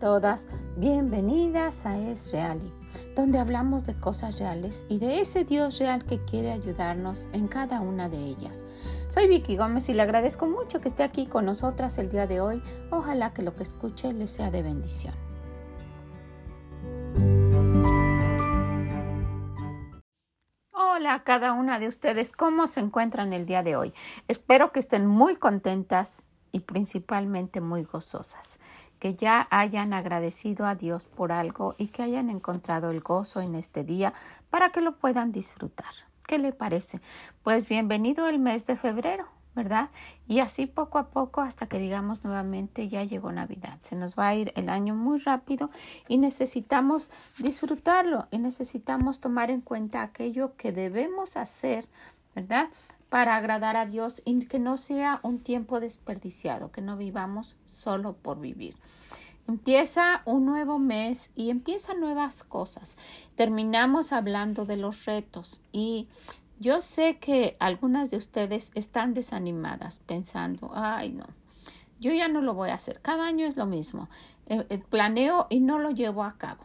todas, bienvenidas a Es Reali, donde hablamos de cosas reales y de ese Dios real que quiere ayudarnos en cada una de ellas. Soy Vicky Gómez y le agradezco mucho que esté aquí con nosotras el día de hoy. Ojalá que lo que escuche le sea de bendición. Hola a cada una de ustedes, ¿cómo se encuentran el día de hoy? Espero que estén muy contentas y principalmente muy gozosas que ya hayan agradecido a Dios por algo y que hayan encontrado el gozo en este día para que lo puedan disfrutar. ¿Qué le parece? Pues bienvenido el mes de febrero, ¿verdad? Y así poco a poco hasta que digamos nuevamente ya llegó Navidad. Se nos va a ir el año muy rápido y necesitamos disfrutarlo y necesitamos tomar en cuenta aquello que debemos hacer, ¿verdad? Para agradar a Dios y que no sea un tiempo desperdiciado, que no vivamos solo por vivir. Empieza un nuevo mes y empiezan nuevas cosas. Terminamos hablando de los retos y yo sé que algunas de ustedes están desanimadas pensando, ay no, yo ya no lo voy a hacer. Cada año es lo mismo. Eh, eh, planeo y no lo llevo a cabo,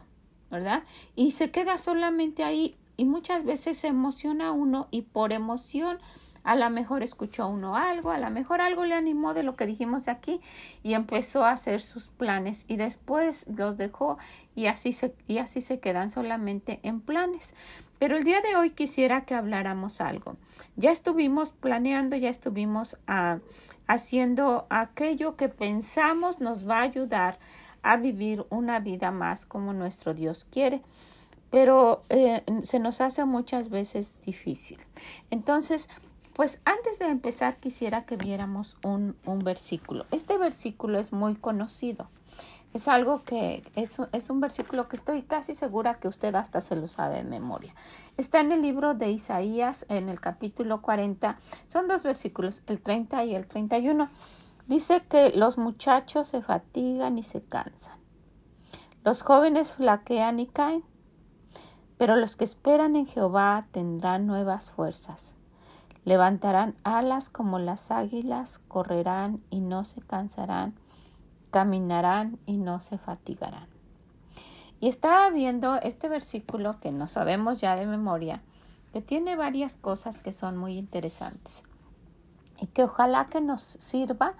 ¿verdad? Y se queda solamente ahí y muchas veces se emociona uno y por emoción a lo mejor escuchó uno algo, a lo mejor algo le animó de lo que dijimos aquí y empezó a hacer sus planes y después los dejó y así se, y así se quedan solamente en planes. Pero el día de hoy quisiera que habláramos algo. Ya estuvimos planeando, ya estuvimos ah, haciendo aquello que pensamos nos va a ayudar a vivir una vida más como nuestro Dios quiere pero eh, se nos hace muchas veces difícil. Entonces, pues antes de empezar quisiera que viéramos un, un versículo. Este versículo es muy conocido. Es algo que es, es, un versículo que estoy casi segura que usted hasta se lo sabe de memoria. Está en el libro de Isaías, en el capítulo 40. Son dos versículos, el 30 y el 31. Dice que los muchachos se fatigan y se cansan. Los jóvenes flaquean y caen. Pero los que esperan en Jehová tendrán nuevas fuerzas. Levantarán alas como las águilas, correrán y no se cansarán, caminarán y no se fatigarán. Y estaba viendo este versículo que no sabemos ya de memoria, que tiene varias cosas que son muy interesantes y que ojalá que nos sirva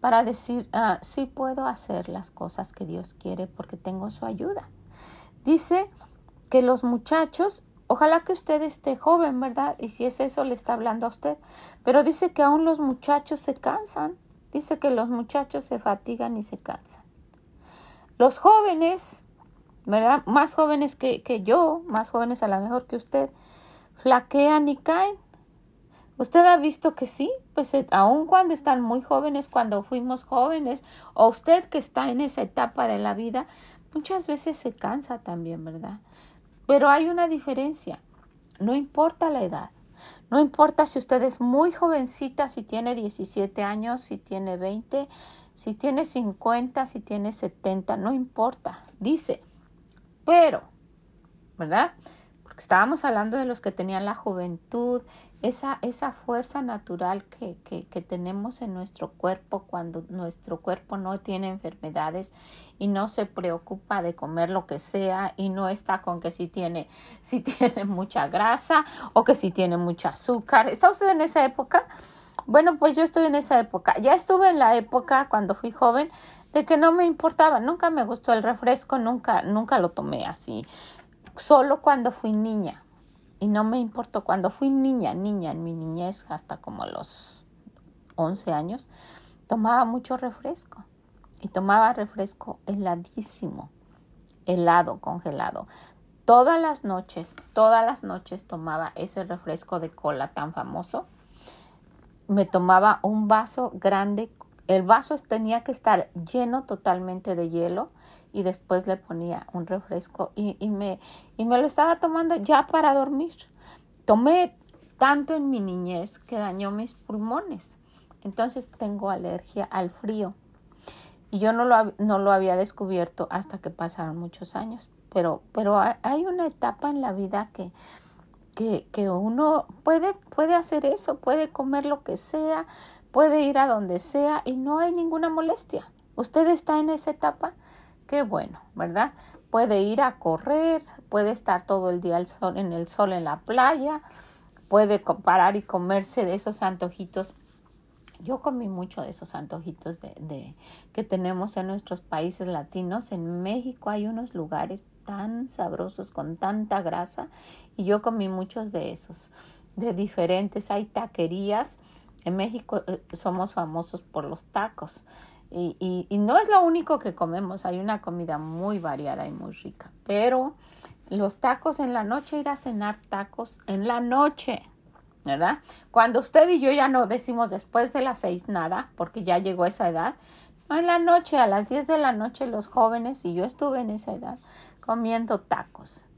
para decir, ah, sí puedo hacer las cosas que Dios quiere porque tengo su ayuda. Dice que los muchachos Ojalá que usted esté joven, ¿verdad? Y si es eso, le está hablando a usted. Pero dice que aún los muchachos se cansan. Dice que los muchachos se fatigan y se cansan. Los jóvenes, ¿verdad? Más jóvenes que, que yo, más jóvenes a lo mejor que usted, flaquean y caen. Usted ha visto que sí, pues eh, aun cuando están muy jóvenes, cuando fuimos jóvenes, o usted que está en esa etapa de la vida, muchas veces se cansa también, ¿verdad? Pero hay una diferencia. No importa la edad. No importa si usted es muy jovencita, si tiene 17 años, si tiene 20, si tiene 50, si tiene 70, no importa. Dice, pero, ¿verdad? Porque estábamos hablando de los que tenían la juventud, esa, esa fuerza natural que, que, tenemos en nuestro cuerpo cuando nuestro cuerpo no tiene enfermedades y no se preocupa de comer lo que sea y no está con que si tiene, si tiene mucha grasa o que si tiene mucho azúcar. ¿Está usted en esa época? Bueno, pues yo estoy en esa época. Ya estuve en la época cuando fui joven de que no me importaba, nunca me gustó el refresco, nunca, nunca lo tomé así, solo cuando fui niña y no me importó. Cuando fui niña, niña, en mi niñez, hasta como los 11 años, tomaba mucho refresco. Y tomaba refresco heladísimo, helado, congelado. Todas las noches, todas las noches tomaba ese refresco de cola tan famoso. Me tomaba un vaso grande el vaso tenía que estar lleno totalmente de hielo y después le ponía un refresco y, y, me, y me lo estaba tomando ya para dormir. Tomé tanto en mi niñez que dañó mis pulmones. Entonces tengo alergia al frío. Y yo no lo, no lo había descubierto hasta que pasaron muchos años. Pero, pero hay una etapa en la vida que, que, que uno puede, puede hacer eso, puede comer lo que sea, puede ir a donde sea y no hay ninguna molestia. Usted está en esa etapa. Bueno, ¿verdad? Puede ir a correr, puede estar todo el día en el sol en la playa, puede parar y comerse de esos antojitos. Yo comí mucho de esos antojitos de, que tenemos en nuestros países latinos. En México hay unos lugares tan sabrosos con tanta grasa y yo comí muchos de esos, de diferentes. Hay taquerías. En México eh, somos famosos por los tacos. Y, y, y, no es lo único que comemos, hay una comida muy variada y muy rica. Pero los tacos en la noche, ir a cenar tacos en la noche, ¿verdad? Cuando usted y yo ya no decimos después de las seis nada, porque ya llegó esa edad, en la noche, a las diez de la noche, los jóvenes, y yo estuve en esa edad, comiendo tacos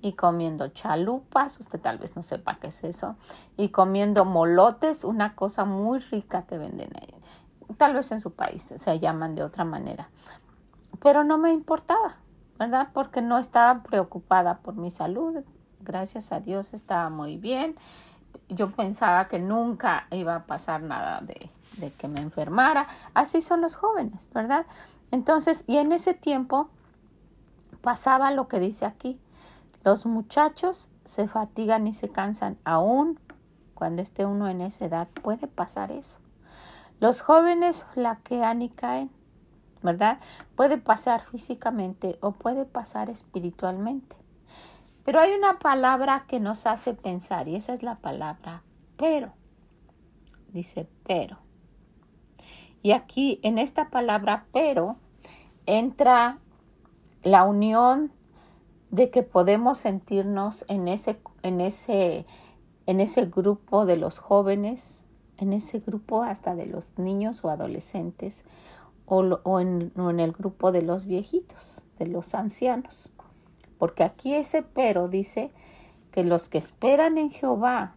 y comiendo chalupas, usted tal vez no sepa qué es eso, y comiendo molotes, una cosa muy rica que venden ahí. Tal vez en su país se llaman de otra manera. Pero no me importaba, ¿verdad? Porque no estaba preocupada por mi salud. Gracias a Dios estaba muy bien. Yo pensaba que nunca iba a pasar nada de, de que me enfermara. Así son los jóvenes, ¿verdad? Entonces, y en ese tiempo pasaba lo que dice aquí. Los muchachos se fatigan y se cansan. Aún cuando esté uno en esa edad puede pasar eso. Los jóvenes flaquean y caen, ¿verdad? Puede pasar físicamente o puede pasar espiritualmente. Pero hay una palabra que nos hace pensar y esa es la palabra pero. Dice pero. Y aquí en esta palabra pero entra la unión de que podemos sentirnos en ese, en ese, en ese grupo de los jóvenes en ese grupo hasta de los niños o adolescentes o, en, en el grupo de los viejitos, de los ancianos. Porque aquí ese pero dice que los que esperan en Jehová,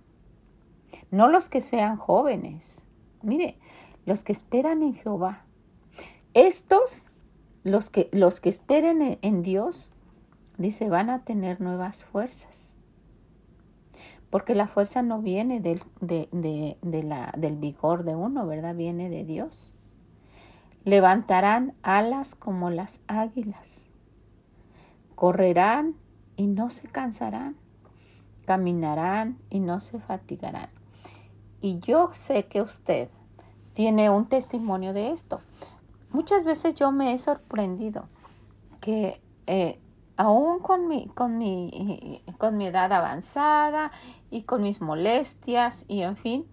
no los que sean jóvenes, mire, los que esperan en Jehová, estos, los que, los que esperen en Dios, dice, van a tener nuevas fuerzas porque la fuerza no viene del, de, la, del vigor de uno, ¿verdad? Viene de Dios. Levantarán alas como las águilas, correrán y no se cansarán, caminarán y no se fatigarán. Y yo sé que usted tiene un testimonio de esto. Muchas veces yo me he sorprendido que eh, aún con mi, con mi, con mi edad avanzada y con mis molestias y en fin,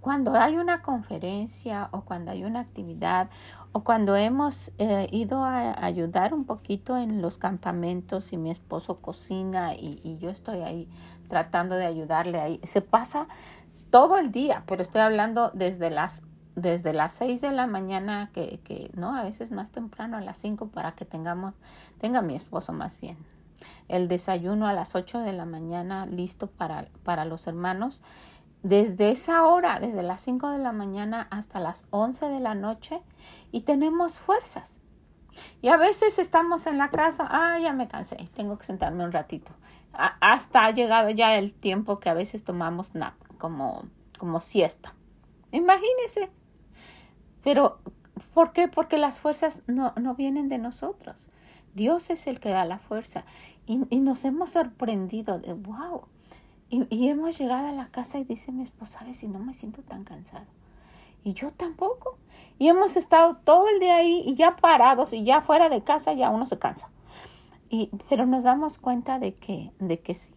cuando hay una conferencia o cuando hay una actividad o cuando hemos eh, ido a ayudar un poquito en los campamentos y mi esposo cocina y, y, yo estoy ahí tratando de ayudarle ahí, se pasa todo el día, pero estoy hablando desde las desde las 6 de la mañana, que, que no, a veces más temprano, a las 5 para que tengamos, tenga mi esposo más bien. El desayuno a las 8 de la mañana listo para, para los hermanos. Desde esa hora, desde las 5 de la mañana hasta las 11 de la noche y tenemos fuerzas. Y a veces estamos en la casa, ah, ya me cansé, tengo que sentarme un ratito. hasta ha llegado ya el tiempo que a veces tomamos nap, como, como siesta. Imagínese, pero, ¿por qué? Porque las fuerzas no, no vienen de nosotros. Dios es el que da la fuerza. Y, y nos hemos sorprendido de, wow. Y, y, hemos llegado a la casa y dice mi esposa, ¿sabes si no me siento tan cansado? Y yo tampoco. Y hemos estado todo el día ahí y ya parados y ya fuera de casa ya uno se cansa. Y, pero nos damos cuenta de que, de que sí.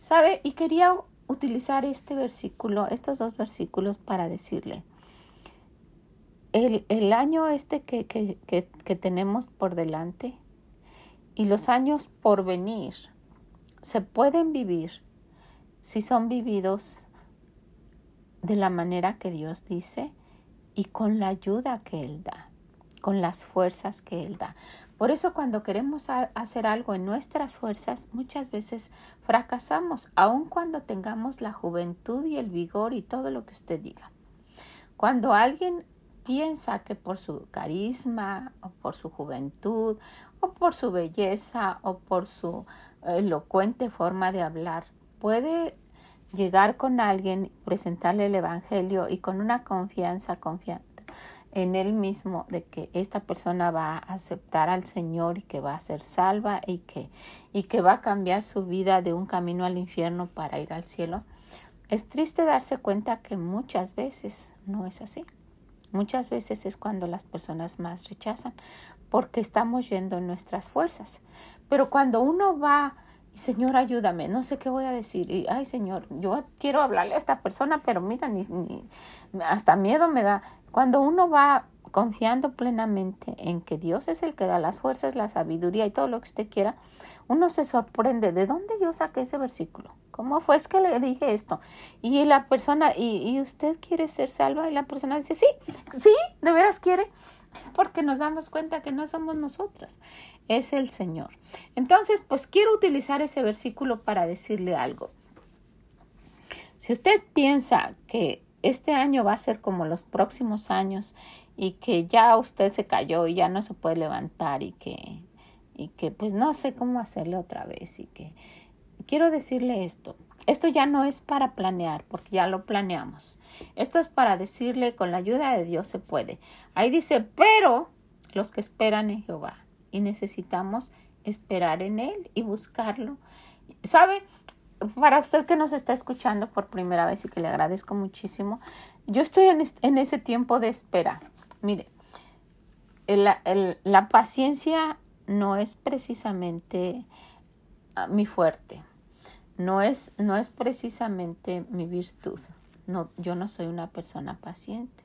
¿Sabe? Y quería utilizar este versículo, estos dos versículos para decirle, el, el año este que, que, que, que tenemos por delante y los años por venir se pueden vivir si son vividos de la manera que Dios dice y con la ayuda que Él da, con las fuerzas que Él da. Por eso cuando queremos hacer algo en nuestras fuerzas, muchas veces fracasamos, aun cuando tengamos la juventud y el vigor y todo lo que usted diga. Cuando alguien piensa que por su carisma o por su juventud o por su belleza o por su elocuente forma de hablar puede llegar con alguien, presentarle el Evangelio y con una confianza confiante en él mismo de que esta persona va a aceptar al Señor y que va a ser salva y que, y que va a cambiar su vida de un camino al infierno para ir al cielo, es triste darse cuenta que muchas veces no es así. Muchas veces es cuando las personas más rechazan porque estamos yendo en nuestras fuerzas. Pero cuando uno va Señor, ayúdame, no sé qué voy a decir. Y, ay, Señor, yo quiero hablarle a esta persona, pero mira, ni, hasta miedo me da. Cuando uno va confiando plenamente en que Dios es el que da las fuerzas, la sabiduría y todo lo que usted quiera, uno se sorprende de dónde yo saqué ese versículo. ¿Cómo fue es que le dije esto? Y la persona, y, y usted quiere ser salva, y la persona dice, sí, sí, de veras quiere es porque nos damos cuenta que no somos nosotras, es el Señor. Entonces, pues quiero utilizar ese versículo para decirle algo. Si usted piensa que este año va a ser como los próximos años y que ya usted se cayó y ya no se puede levantar y que y que pues no sé cómo hacerle otra vez y que quiero decirle esto, esto ya no es para planear, porque ya lo planeamos. Esto es para decirle, con la ayuda de Dios se puede. Ahí dice, pero los que esperan en Jehová. Y necesitamos esperar en Él y buscarlo. ¿Sabe? Para usted que nos está escuchando por primera vez y que le agradezco muchísimo, yo estoy en, ese tiempo de espera. Mire, la paciencia no es precisamente ah, mi fuerte no es, no es precisamente mi virtud. No, yo no soy una persona paciente.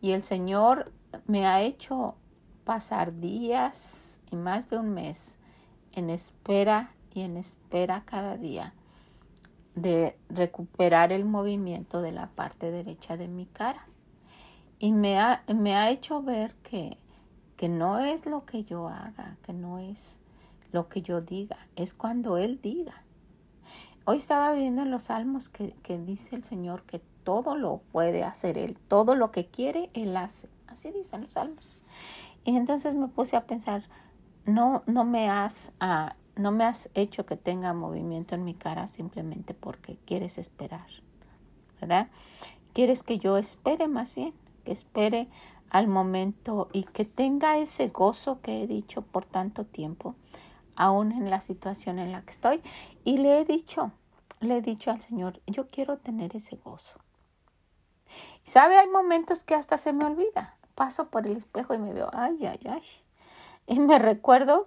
Y el Señor me ha hecho pasar días y más de un mes en espera y en espera cada día de recuperar el movimiento de la parte derecha de mi cara. Y me ha, me ha hecho ver que, que no es lo que yo haga, que no es lo que yo diga, es cuando Él diga. Hoy estaba viendo en los salmos que, que, dice el Señor que todo lo puede hacer Él, todo lo que quiere, Él hace. Así dicen los salmos. Y entonces me puse a pensar, no, no me has, ah, no me has hecho que tenga movimiento en mi cara simplemente porque quieres esperar, ¿verdad? Quieres que yo espere más bien, que espere al momento y que tenga ese gozo que he dicho por tanto tiempo aún en la situación en la que estoy. Y le he dicho, le he dicho al Señor, yo quiero tener ese gozo. ¿Sabe? Hay momentos que hasta se me olvida. Paso por el espejo y me veo, ay, ay, ay. Y me recuerdo,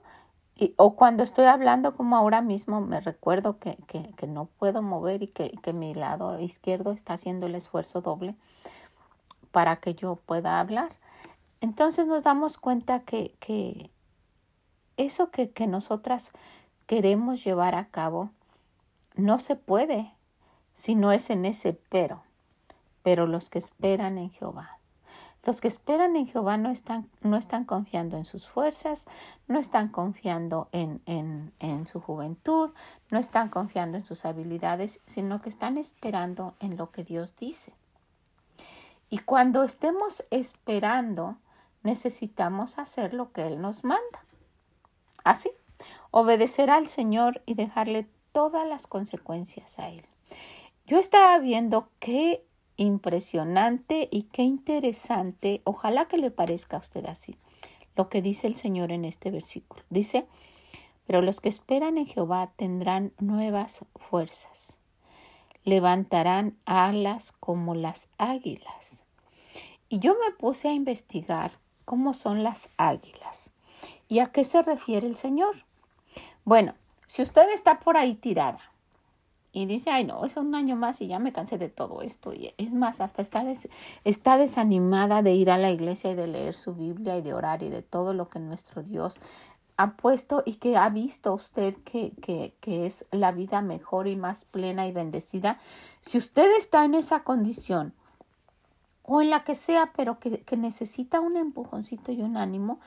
y, o cuando estoy hablando como ahora mismo, me recuerdo que, que, que no puedo mover y que, que mi lado izquierdo está haciendo el esfuerzo doble para que yo pueda hablar. Entonces nos damos cuenta que, que eso que, que nosotras queremos llevar a cabo no se puede si no es en ese pero. Pero los que esperan en Jehová. Los que esperan en Jehová no están, no están confiando en sus fuerzas, no están confiando en, en, en su juventud, no están confiando en sus habilidades, sino que están esperando en lo que Dios dice. Y cuando estemos esperando, necesitamos hacer lo que Él nos manda. Así, obedecer al Señor y dejarle todas las consecuencias a Él. Yo estaba viendo qué impresionante y qué interesante, ojalá que le parezca a usted así, lo que dice el Señor en este versículo. Dice, pero los que esperan en Jehová tendrán nuevas fuerzas, levantarán alas como las águilas. Y yo me puse a investigar cómo son las águilas. ¿Y a qué se refiere el Señor? Bueno, si usted está por ahí tirada y dice, ay no, es un año más y ya me cansé de todo esto, y es más, hasta está, está desanimada de ir a la iglesia y de leer su Biblia y de orar y de todo lo que nuestro Dios ha puesto y que ha visto usted que, que, que es la vida mejor y más plena y bendecida, si usted está en esa condición, o en la que sea, pero que, que, necesita un empujoncito y un ánimo,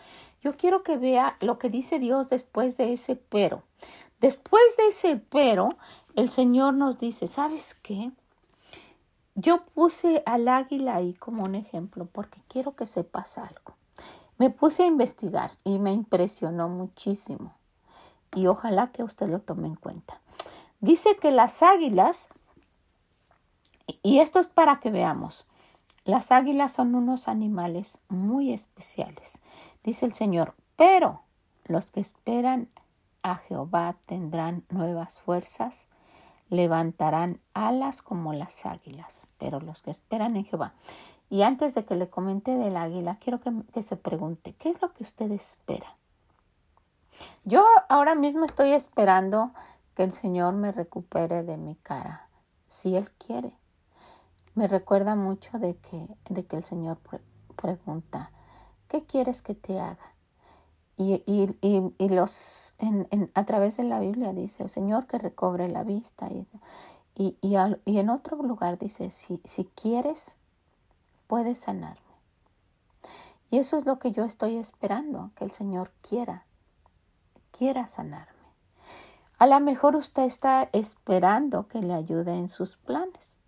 yo quiero que vea lo que dice Dios después de ese pero. Después de ese pero, el Señor nos dice, ¿sabes qué? Yo puse al águila ahí como un ejemplo porque quiero que sepas algo. Me puse a investigar y me impresionó muchísimo. Y ojalá que usted lo tome en cuenta. Dice que las águilas, y esto es para que veamos, Las águilas son unos animales muy especiales, dice el Señor, pero los que esperan a Jehová tendrán nuevas fuerzas, levantarán alas como las águilas, pero los que esperan en Jehová. Y antes de que le comente del águila, quiero que, que se pregunte, ¿qué es lo que usted espera? Yo ahora mismo estoy esperando que el Señor me recupere de mi cara, si Él quiere. Me recuerda mucho de que, de que el Señor pregunta, ¿qué quieres que te haga? Y, y, y, los, en, en, a través de la Biblia dice, Señor, que recobre la vista. Y, y, en otro lugar dice, si, si quieres, puedes sanarme. Y eso es lo que yo estoy esperando, que el Señor quiera, quiera sanarme. A lo mejor usted está esperando que le ayude en sus planes.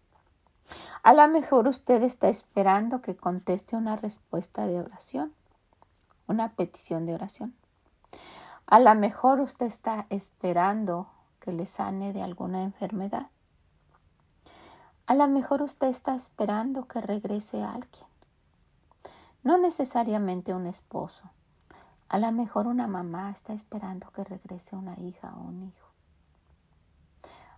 A lo mejor usted está esperando que conteste una respuesta de oración, una petición de oración. A lo mejor usted está esperando que le sane de alguna enfermedad. A lo mejor usted está esperando que regrese alguien. No necesariamente un esposo. A lo mejor una mamá está esperando que regrese una hija o un hijo.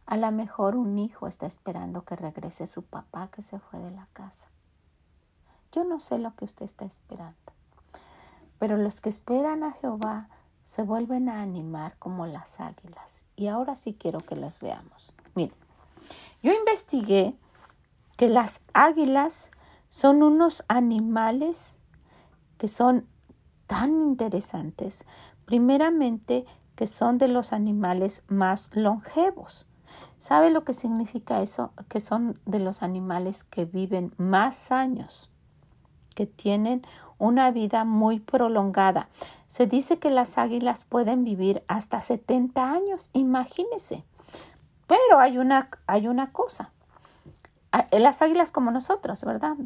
A lo mejor un hijo está esperando que regrese su papá que se fue de la casa. Yo no sé lo que usted está esperando, pero los que esperan a Jehová se vuelven a animar como las águilas. Y ahora sí quiero que las veamos. Miren, yo investigué que las águilas son unos animales que son tan interesantes. Primeramente, que son de los animales más longevos. ¿Sabe lo que significa eso? Que son de los animales que viven más años, que tienen una vida muy prolongada. Se dice que las águilas pueden vivir hasta 70 años, imagínese. Pero hay una, hay una cosa. Las águilas como nosotros, ¿verdad?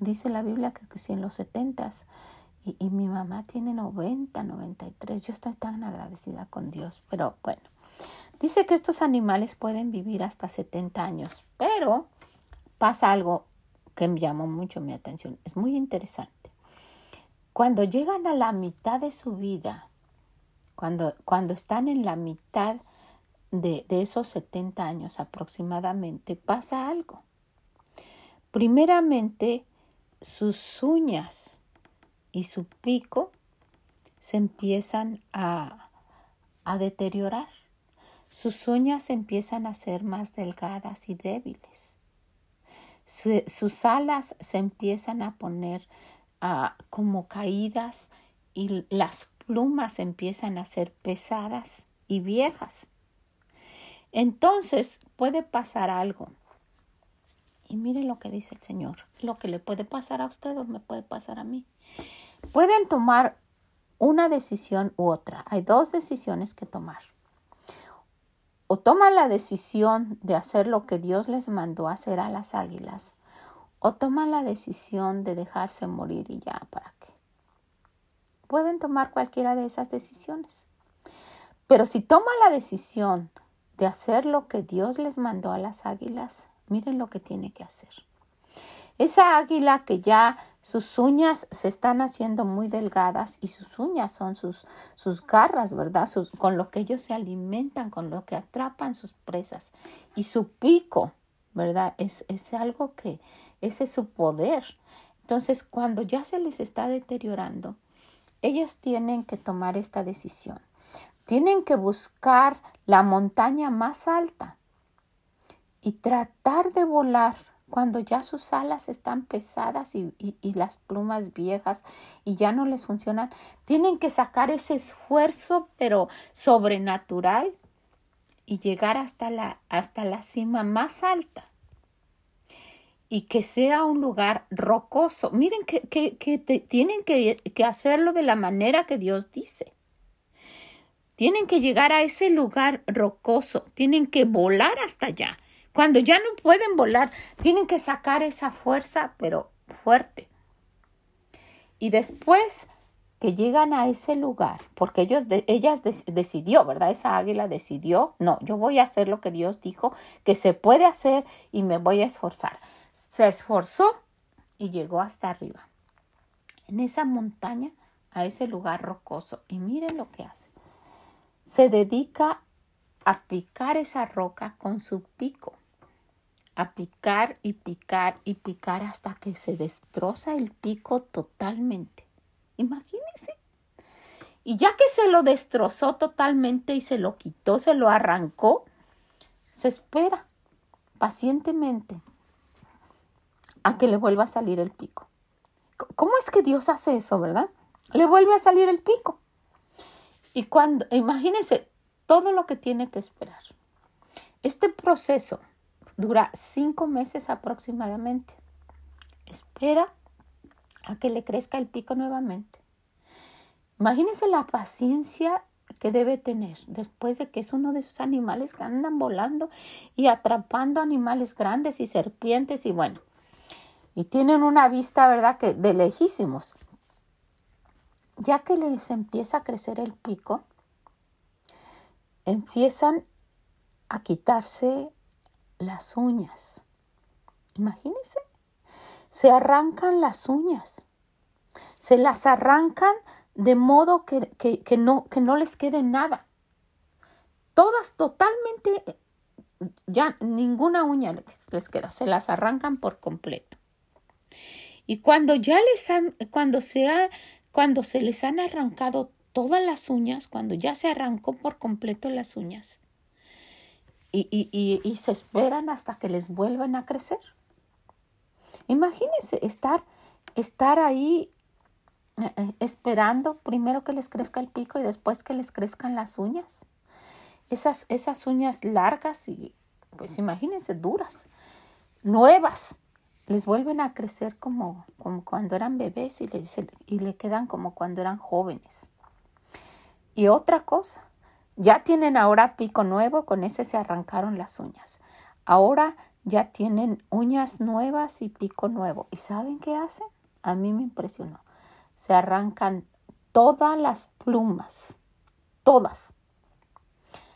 Dice la Biblia que, si en los 70 y, y mi mamá tiene 90, 93, yo estoy tan agradecida con Dios, pero bueno. Dice que estos animales pueden vivir hasta 70 años, pero pasa algo que me llamó mucho mi atención. Es muy interesante. Cuando llegan a la mitad de su vida, cuando, cuando están en la mitad de, de esos 70 años aproximadamente, pasa algo. Primeramente, sus uñas y su pico se empiezan a, a deteriorar sus uñas empiezan a ser más delgadas y débiles. sus alas se empiezan a poner ah, como caídas y las plumas empiezan a ser pesadas y viejas. Entonces puede pasar algo. Y mire lo que dice el Señor. Lo que le puede pasar a usted o me puede pasar a mí. Pueden tomar una decisión u otra. Hay dos decisiones que tomar o toman la decisión de hacer lo que Dios les mandó hacer a las águilas, o toman la decisión de dejarse morir y ya, ¿para qué? Pueden tomar cualquiera de esas decisiones. Pero si toman la decisión de hacer lo que Dios les mandó a las águilas, miren lo que tiene que hacer. Esa águila que ya sus uñas se están haciendo muy delgadas y sus uñas son sus, sus garras, ¿verdad? con lo que ellos se alimentan, con lo que atrapan sus presas. Y su pico, ¿verdad? Es, es algo que, ese es su poder. Entonces, cuando ya se les está deteriorando, ellos tienen que tomar esta decisión. Tienen que buscar la montaña más alta y tratar de volar cuando ya sus alas están pesadas y, las plumas viejas y ya no les funcionan, tienen que sacar ese esfuerzo, pero sobrenatural, y llegar hasta la, hasta la cima más alta. Y que sea un lugar rocoso. Miren que, que, tienen que, que hacerlo de la manera que Dios dice. Tienen que llegar a ese lugar rocoso, tienen que volar hasta allá cuando ya no pueden volar, tienen que sacar esa fuerza, pero fuerte. Y después que llegan a ese lugar, porque ellos, ellas decidió, ¿verdad? Esa águila decidió, no, yo voy a hacer lo que Dios dijo que se puede hacer y me voy a esforzar. Se esforzó y llegó hasta arriba, en esa montaña, a ese lugar rocoso. Y miren lo que hace. Se dedica a picar esa roca con su pico, a picar y picar y picar hasta que se destroza el pico totalmente. Imagínense. Y ya que se lo destrozó totalmente y se lo quitó, se lo arrancó, se espera pacientemente a que le vuelva a salir el pico. ¿Cómo es que Dios hace eso, verdad? Le vuelve a salir el pico. Y cuando, imagínense todo lo que tiene que esperar. Este proceso dura cinco meses aproximadamente. Espera a que le crezca el pico nuevamente. Imagínense la paciencia que debe tener después de que es uno de esos animales que andan volando y atrapando animales grandes y serpientes y bueno, y tienen una vista, ¿verdad?, que de lejísimos. Ya que les empieza a crecer el pico, empiezan a quitarse las uñas. Imagínense, se arrancan las uñas, se las arrancan de modo que, no, que no les quede nada. Todas totalmente, ya ninguna uña les, queda, se las arrancan por completo. Y cuando ya les han, cuando se ha, cuando se les han arrancado todas las uñas, cuando ya se arrancó por completo las uñas, y, y, y se esperan hasta que les vuelvan a crecer. Imagínense estar, estar ahí eh, eh, esperando primero que les crezca el pico y después que les crezcan las uñas. Esas, esas uñas largas y, pues imagínense, duras, nuevas, les vuelven a crecer como, como cuando eran bebés y, les, y le quedan como cuando eran jóvenes. Y otra cosa, ya tienen ahora pico nuevo, con ese se arrancaron las uñas. Ahora ya tienen uñas nuevas y pico nuevo. ¿Y saben qué hacen? A mí me impresionó se arrancan todas las plumas, todas.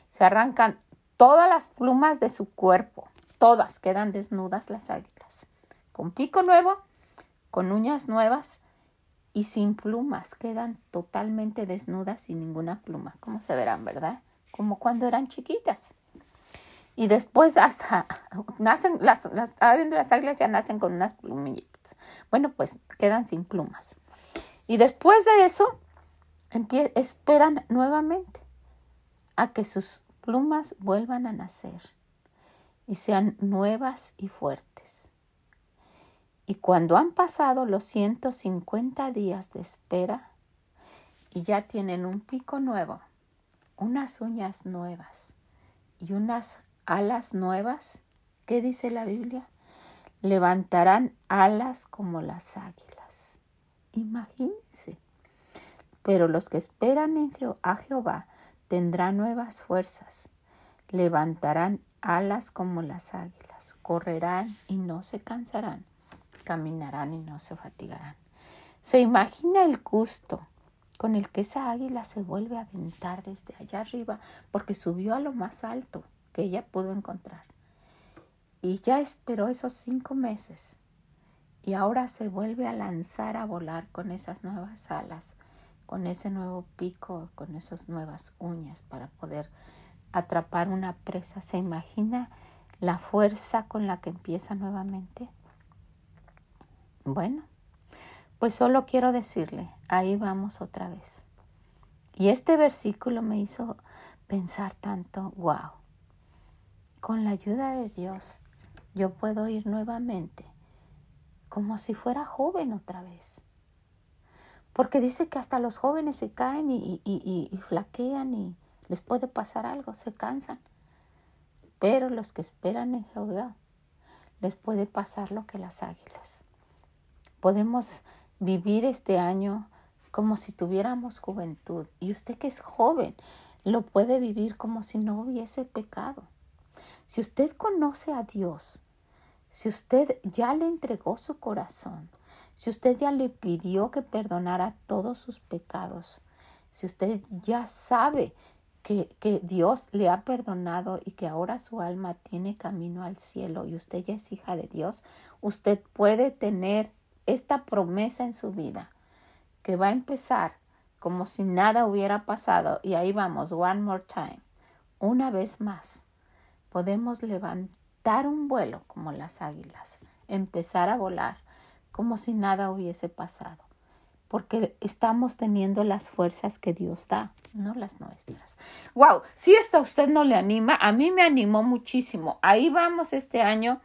Se arrancan todas las plumas de su cuerpo, todas quedan desnudas las águilas, con pico nuevo, con uñas nuevas y sin plumas, quedan totalmente desnudas sin ninguna pluma, como se verán, ¿verdad? Como cuando eran chiquitas. Y después hasta nacen, las, las, las águilas ya nacen con unas plumillas. Bueno, pues quedan sin plumas. Y después de eso, esperan nuevamente a que sus plumas vuelvan a nacer y sean nuevas y fuertes. Y cuando han pasado los 150 días de espera y ya tienen un pico nuevo, unas uñas nuevas y unas alas nuevas, ¿qué dice la Biblia? Levantarán alas como las águilas. Imagínense. Pero los que esperan en a Jehová tendrán nuevas fuerzas, levantarán alas como las águilas, correrán y no se cansarán, caminarán y no se fatigarán. Se imagina el gusto con el que esa águila se vuelve a aventar desde allá arriba porque subió a lo más alto que ella pudo encontrar. Y ya esperó esos cinco meses y ahora se vuelve a lanzar a volar con esas nuevas alas, con ese nuevo pico, con esas nuevas uñas para poder atrapar una presa. ¿Se imagina la fuerza con la que empieza nuevamente? Bueno, pues solo quiero decirle, ahí vamos otra vez. Y este versículo me hizo pensar tanto, wow, con la ayuda de Dios yo puedo ir nuevamente como si fuera joven otra vez. Porque dice que hasta los jóvenes se caen y, y, flaquean y les puede pasar algo, se cansan. Pero los que esperan en Jehová les puede pasar lo que las águilas. Podemos vivir este año como si tuviéramos juventud. Y usted que es joven lo puede vivir como si no hubiese pecado. Si usted conoce a Dios, si usted ya le entregó su corazón, si usted ya le pidió que perdonara todos sus pecados, si usted ya sabe que, que, Dios le ha perdonado y que ahora su alma tiene camino al cielo y usted ya es hija de Dios, usted puede tener esta promesa en su vida, que va a empezar como si nada hubiera pasado, y ahí vamos, one more time, una vez más, podemos levantar un vuelo como las águilas, empezar a volar como si nada hubiese pasado porque estamos teniendo las fuerzas que Dios da, no las nuestras. Wow, si esto a usted no le anima, a mí me animó muchísimo. Ahí vamos este año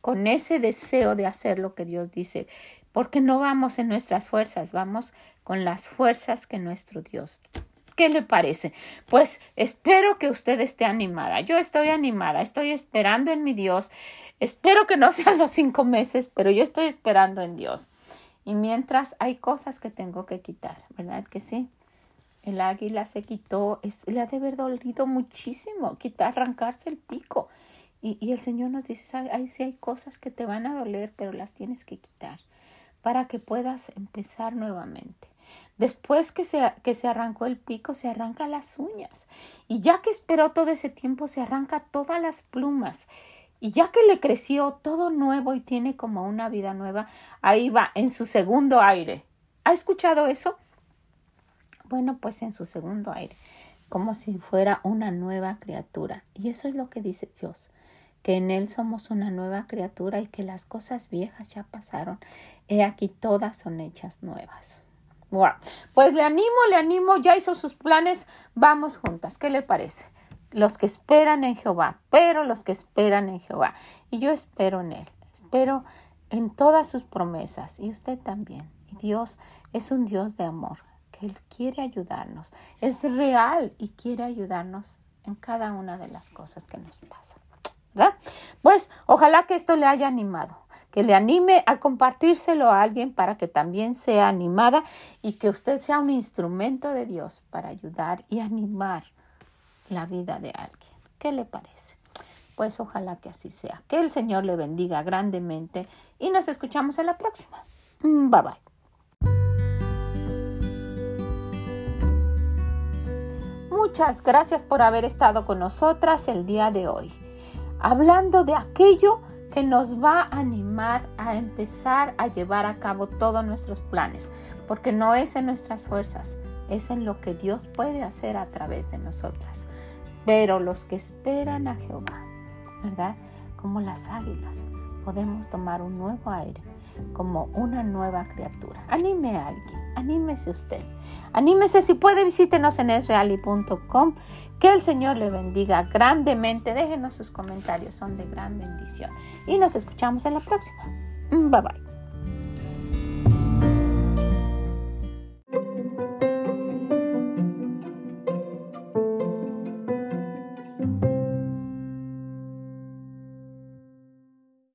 con ese deseo de hacer lo que Dios dice, porque no vamos en nuestras fuerzas, vamos con las fuerzas que nuestro Dios. ¿Qué le parece? Pues espero que usted esté animada. Yo estoy animada, estoy esperando en mi Dios. Espero que no sean los cinco meses, pero yo estoy esperando en Dios. Y mientras hay cosas que tengo que quitar, ¿verdad que sí? El águila se quitó, le ha de haber dolido muchísimo quitar, arrancarse el pico. Y, y el Señor nos dice. Ahí sí hay cosas que te van a doler, pero las tienes que quitar para que puedas empezar nuevamente. Después que se, que se arrancó el pico, se arranca las uñas. Y ya que esperó todo ese tiempo, se arranca todas las plumas. Y ya que le creció todo nuevo y tiene como una vida nueva, ahí va, en su segundo aire. ¿Ha escuchado eso? Bueno, pues en su segundo aire, como si fuera una nueva criatura. Y eso es lo que dice Dios, que en Él somos una nueva criatura y que las cosas viejas ya pasaron. He aquí todas son hechas nuevas. Wow. Pues le animo, le animo, ya hizo sus planes, vamos juntas. ¿Qué le parece? los que esperan en Jehová, pero los que esperan en Jehová. Y yo espero en Él, espero en todas sus promesas y usted también. Y Dios es un Dios de amor, que Él quiere ayudarnos, es real y quiere ayudarnos en cada una de las cosas que nos pasan. ¿Verdad? Pues ojalá que esto le haya animado, que le anime a compartírselo a alguien para que también sea animada y que usted sea un instrumento de Dios para ayudar y animar la vida de alguien. ¿Qué le parece? Pues ojalá que así sea. Que el Señor le bendiga grandemente y nos escuchamos en la próxima. Mm, bye bye. Muchas gracias por haber estado con nosotras el día de hoy, hablando de aquello que nos va a animar a empezar a llevar a cabo todos nuestros planes, porque no es en nuestras fuerzas, es en lo que Dios puede hacer a través de nosotras. Pero los que esperan a Jehová, ¿verdad? Como las águilas, podemos tomar un nuevo aire, como una nueva criatura. Anime a alguien, anímese usted. Anímese si puede, visítenos en esreali.com. Que el Señor le bendiga grandemente. Déjenos sus comentarios, son de gran bendición. Y nos escuchamos en la próxima. Bye bye.